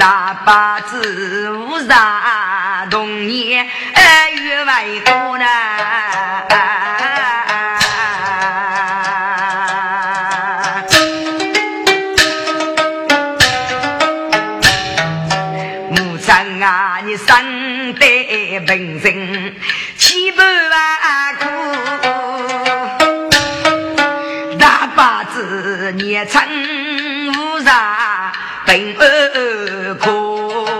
大把子无啥童年，月外多呢。母亲啊，你生得本身七百万苦，大把子年成无啥本苦。路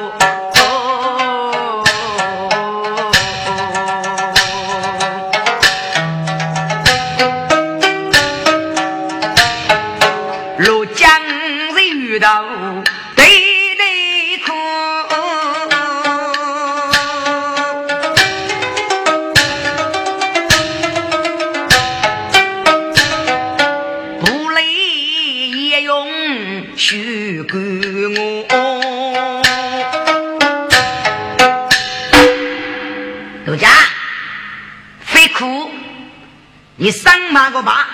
马个吧，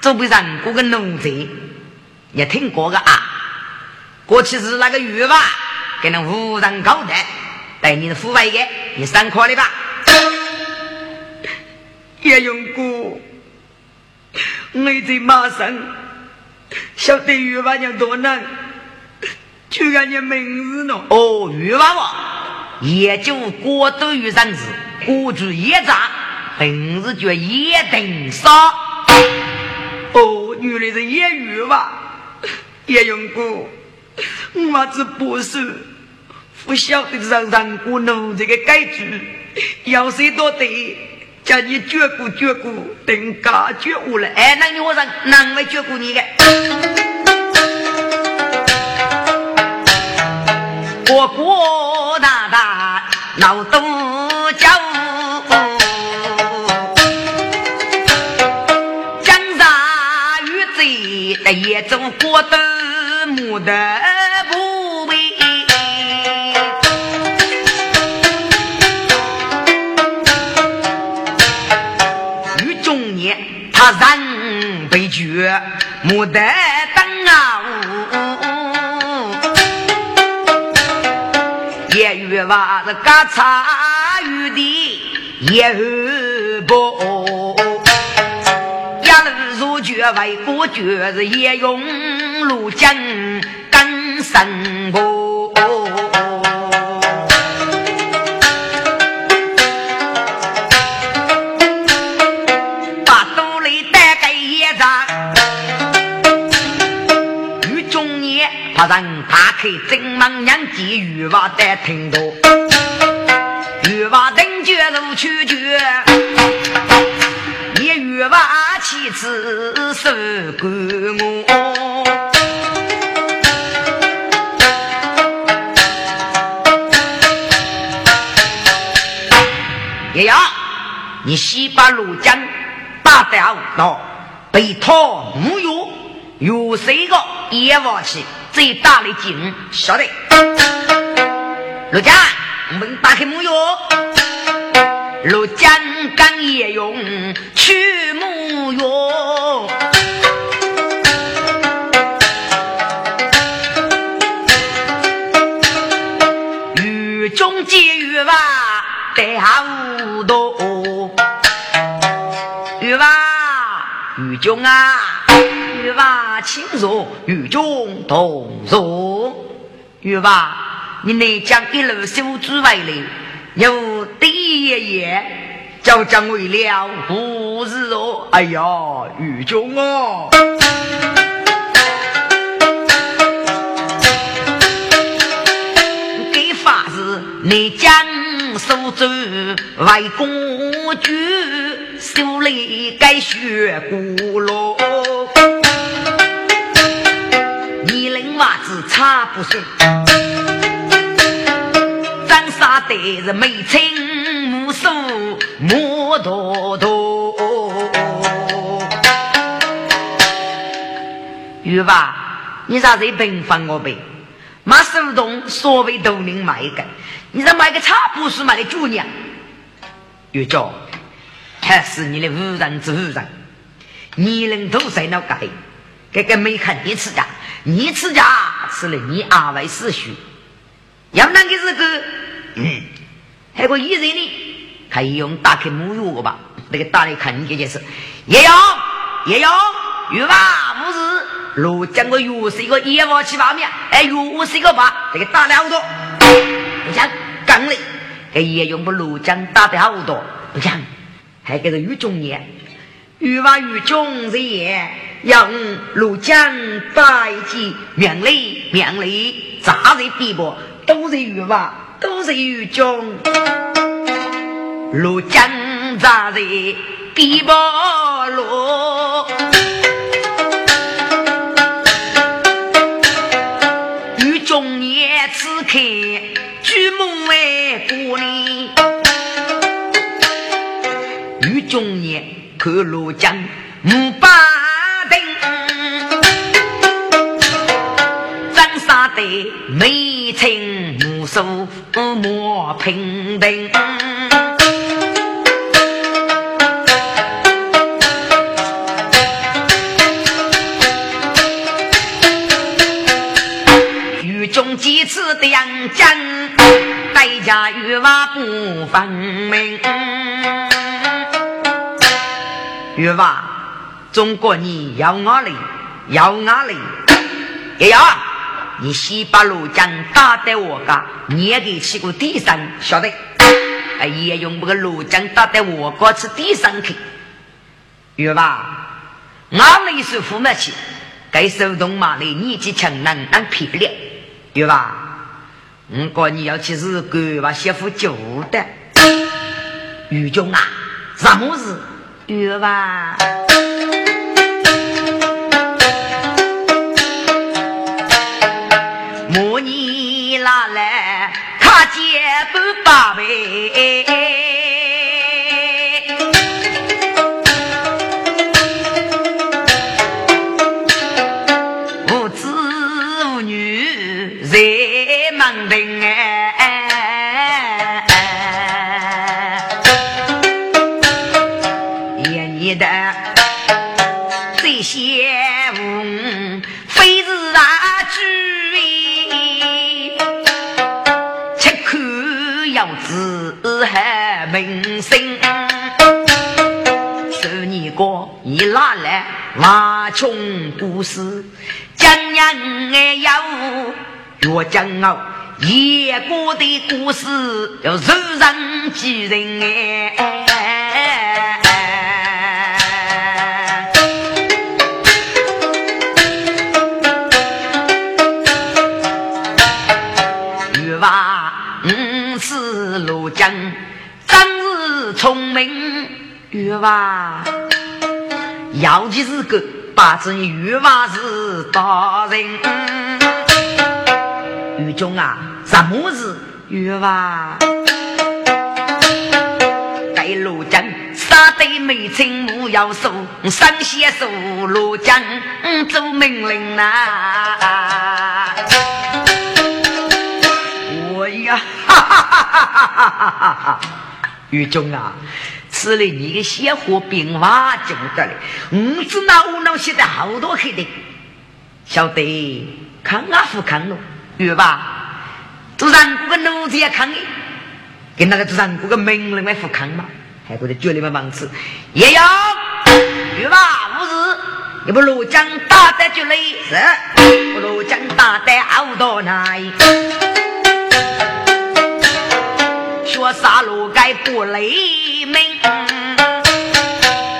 做不上过个奴才。也听过个啊，过去是那个玉娃给那无人高的，带你的父辈的，你上课的吧。叶永姑，我在马上晓得玉娃娘多难，就看你名字呢。哦，玉娃娃，也就过多于人事，过去业障，平时就也等少。哦，原来是业余吧？叶永姑，我只不是不晓得让让过奴这个改句，要谁多得，叫你绝顾绝顾，等家绝悟了。哎，那你我让哪位绝顾你的？我郭大大老东走过的不为，于中年他人被绝，木得等啊呜。也与娃子嘎擦雨的也不。绝为国绝是也用。路江更生活，把肚里带个叶子，与中年怕人打开正门娘见玉娃在听到，玉娃等绝如去绝。一月娃妻子受管你先把陆江打掉到被套木有？有谁个？也忘记最大的劲，晓得？陆江，我们打开木有。陆江刚也用去木药，中啊，雨吧轻柔，雨中同坐。雨吧，你那将一路修竹外来。有第爷爷叫张为了不是哦，哎呀，雨中哦，给法子你将手走外公举，手里该学鼓喽，你领袜子擦不顺。啥得是眉清目秀，目朵朵。玉娃，你咋在平凡我呗？买手动所谓都能买一个，你这买个茶不是买的主娘？玉娇，是你的无人之无人。你能都在那改，这个没看你吃家，你吃家吃了你二位死去。要那个是个，嗯，还个一人呢，可以用打开母乳我吧，那个打来看你这件事。也要也要，有吧？不是，罗江个药是一个一万七八面，哎，药是一个八，这个打了好多。不讲刚嘞，这也用不罗江打的好多。不讲，还给个玉中年，玉娃玉中也要罗江百计명利명利，杂人比不？都是玉娃，都是玉中，罗江杂人比不年看罗江木板凳，长沙的眉清。无数莫平定，狱中几次的杨江，代价与娃不分明。玉娃，中国你要哪里？要哪里？也要。你西八路将打在我家，你也给去过地上，晓得？哎，也用不个路将打在我家去地上去，有吧？俺们是父母亲，该手动马的年纪强，能能漂亮，有吧？我讲你要去日干把媳妇救的，于中啊，什么事？有吧？也不八辈，你拿来挖穷故事，讲人哎要越讲傲，野过的故事要受人记人哎。将真是聪明，玉娃，尤其是个八字玉娃是大人。玉中啊，什么是玉娃？该罗江杀得美青木要收，上写手罗江做命令啊！我呀！哈哈哈！哈，玉中啊，吃了你的鲜活兵马就得了。五子脑脑写的好多黑的，晓得看阿福看咯，玉吧，做人过个奴才也看的，跟那个做人过个名人来福看嘛，还觉得绝你们忙吃，也要玉吧，不是，你不罗江打得就累是，不罗江打得好多难。学杀戮该不雷鸣，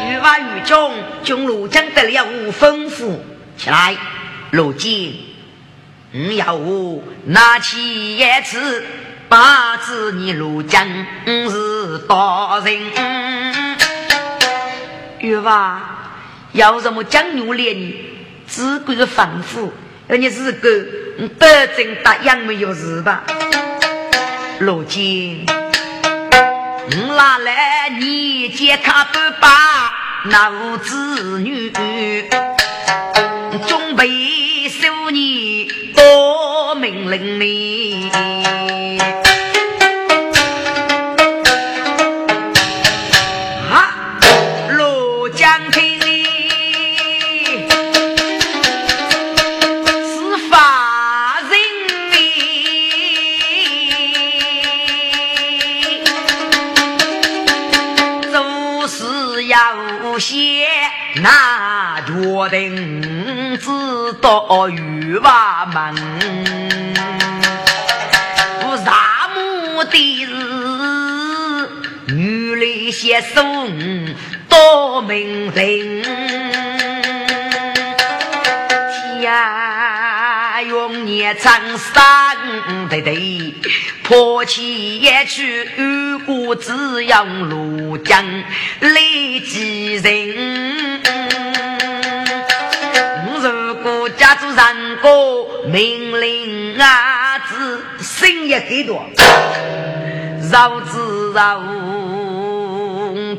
欲挖欲中，中路将得了丰富起来。如今，你要我拿起一次，八字你路将是大人。欲挖要什么将牛脸？只管反复，而你是个保证答应没有事吧？如今。哪来年接他不把那无子女，准备收你多命令呢？那决定知道欲望门，我啥目的是女来携送多门人，年长三对对。破起也去，雨过只养庐江来几人？如果家住山高，命令啊子心也给多，绕子绕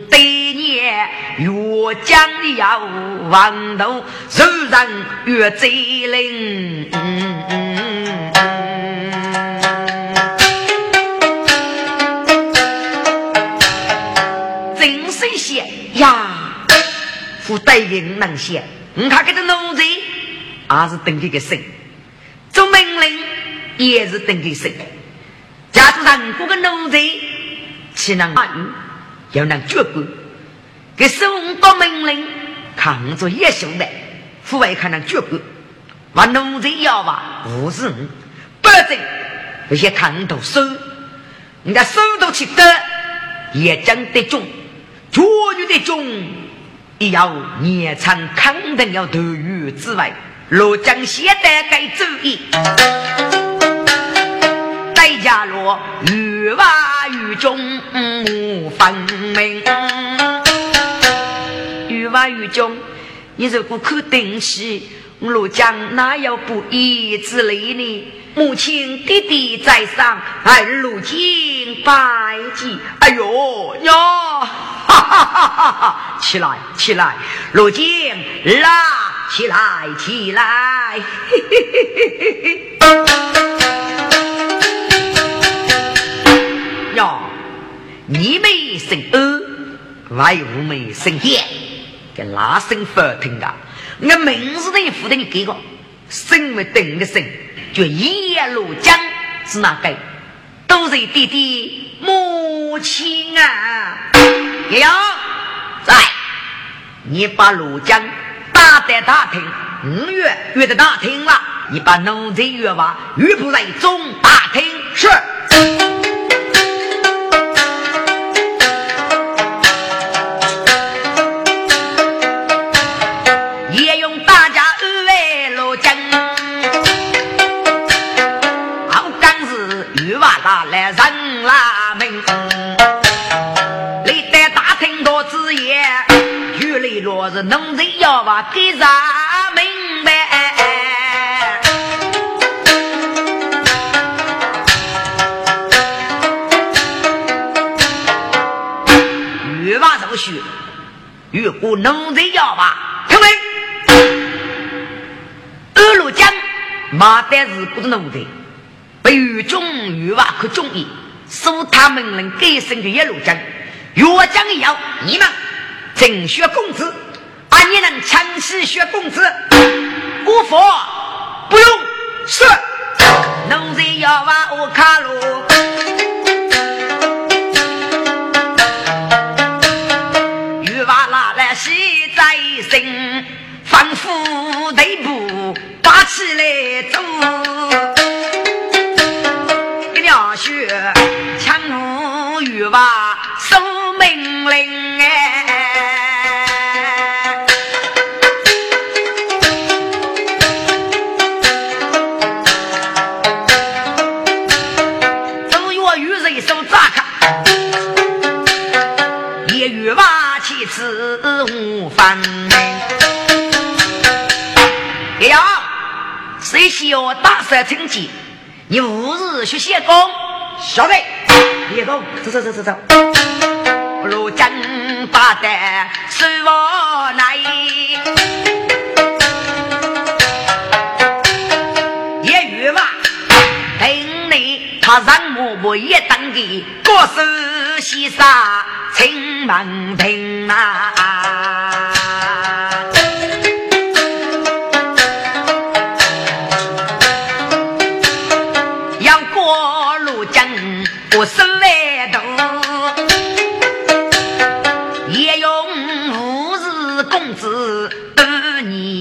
对年越江要王头，手上越贼灵。呀，副带领能写，你看这个奴才，还是等这个神，做命令也是等这神。假如让这个奴才岂能话语，要能绝管，给送到命令，看着也晓得，父外看能绝管，把奴才要吧，不是你，不准那些看头收，你的手都去得，也将得中。绝育的种，也要年长，肯定要投入之外。罗江现在该注意，代价若越挖越重，分明。越挖越重，你如果可定西，罗江哪有不义之类呢？母亲弟弟在上，儿如今拜祭。哎呦呀！哈哈哈哈！起来，起来，如今拉起来，起来！嘿嘿嘿嘿嘿嘿！哟，你没生儿，外父没生爷，给哪生法听的？我名字的父的你给个，生没等的生。就一路江是哪个？都是弟弟母亲啊！娘在，你把鲁江打在大厅，五月约在大厅了。你把奴才约吧，约不在中大厅是。农人要把给啥明白？越把这个学，越过农人要把，听没？二路江马代是不是农人？被越中越挖可中意，属他们能改生的一路江，越江要你们正学公子。你能强袭薛公子？姑父小大山成绩，你五日学写功，晓得？别动，走走走走走。如今八代是我来，也与嘛，等你他让我不也当的，国手西沙青门亭啊。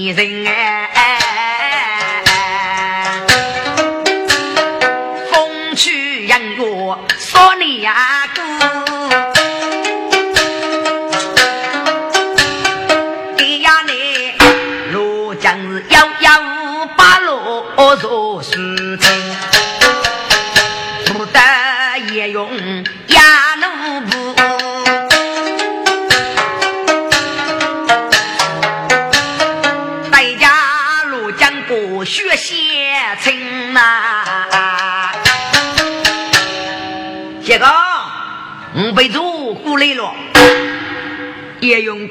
女人哎。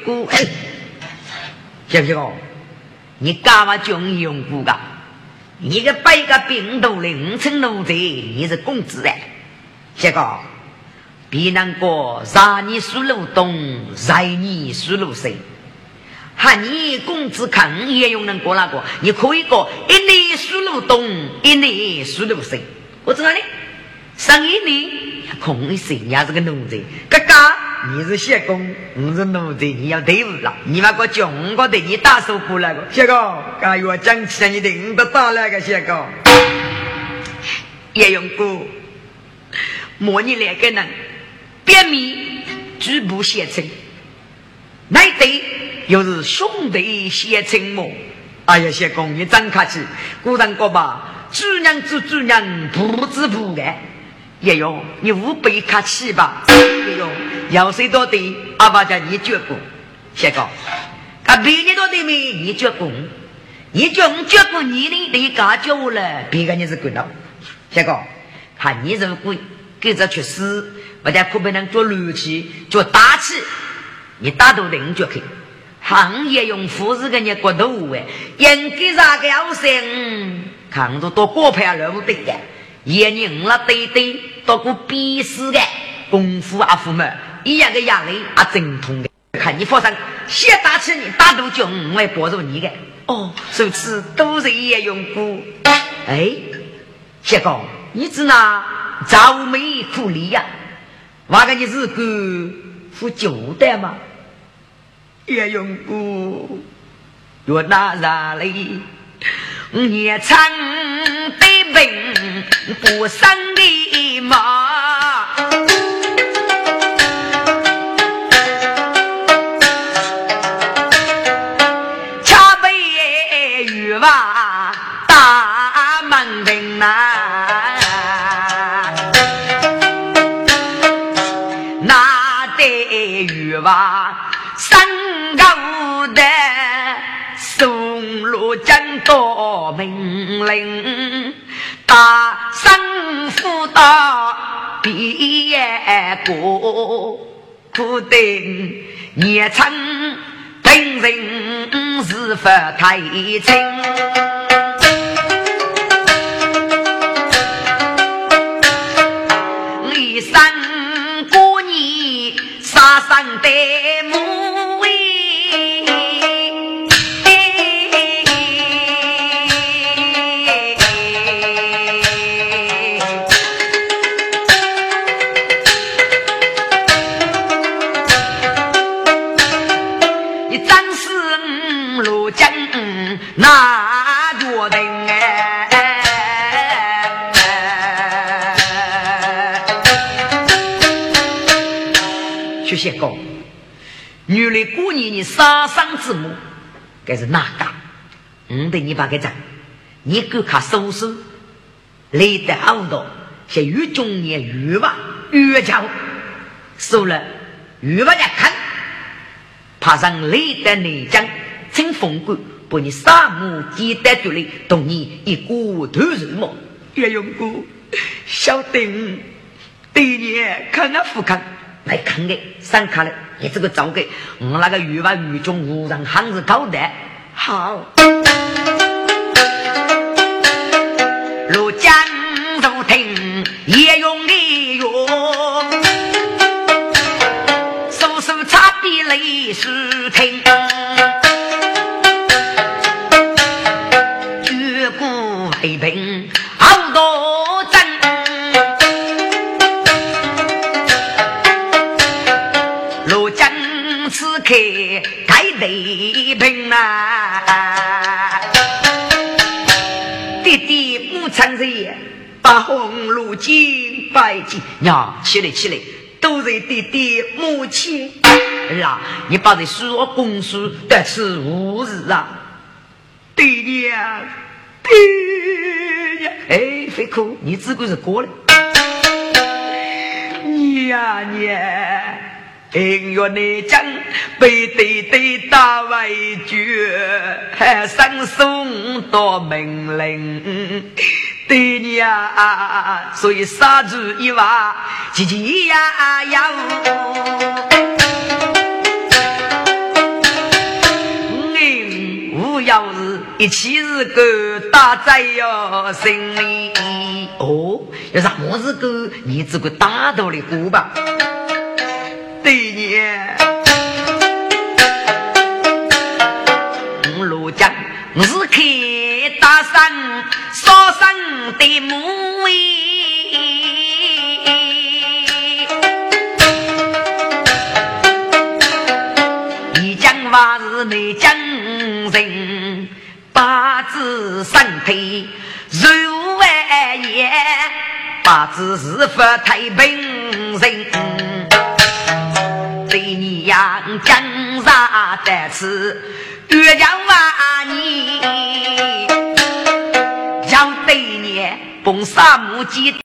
姑，谢不谢哥？你干嘛叫我永姑噶？你个背个病毒的五层奴才，你是公子哎？谢哥，别难过，让你输入东，让你输入西，喊你公子看也用能过那个？你可以过一年输入东，一年输入西，我知道呢。上一年空一岁，你还是个奴才，哥哥，你是谢公，我是奴才，你要对付了。你那个穷哥对你打手过来个，谢哥，刚要讲起来，你得我打那个谢公。叶永哥，模拟两个人，表面举步写成，内对又是兄弟写成么？哎呀，谢公，你真客气，古人说吧，主人做主人，不知不的。叶勇，你五百客气吧？叶勇，要谁多的，阿爸叫你绝过，谢哥。他比你多的没？你绝过，你叫我绝过你呢？你敢叫我了？别个你是滚了，谢哥。看你如果跟着去死，不但可不能做乱气，做大气，你打都能绝去。行业用富士给你骨头哎，应该啥个要生？看着多过派了不得的。也人了对对，到过比试的功夫阿父们一样的压力啊，真痛的。看你发生，先打起你打多久，我会帮助你的。哦，如此都是也用过。哎，谢哥，你只那愁眉苦力呀？我跟你是个负九代吗？也用过，若那哪里？也曾得病不生的马，玉娃身高的。将多命令，大生父大毕业过，苦定也曾等人是否太清？杀生的母。那决定，原来过年你杀生之母，该是哪个？我对你把个讲，你够看收拾，累得好多，像越中年越吧越强，收了越把家看，爬上累得内江，真风骨。把你杀母鸡蛋丢来，同你一锅头肉么？岳永哥，小丁对你看啊富康来看的，上卡了，你这个糟给，我那个语文语中无人汉子搞的，好。把红如今拜见娘起来起来，都是弟弟母亲儿啊！你把这书公书得是无日啊！弟弟啊！哎呀！哎，飞哭，你只管是过来。娘娘，音乐内将被对对打为绝，还生送到命令。对你啊，所以杀猪一娃，叽叽呀呀。要是一起是个大灾哟，心里哦，要啥么子个？你这个大头的虎吧？对呢，我罗江，我是开大山烧山的母威，你讲话是内江人。八字身体如万叶，八字是否太平人？对你杨江上在此月江万年，将对你崩沙木鸡。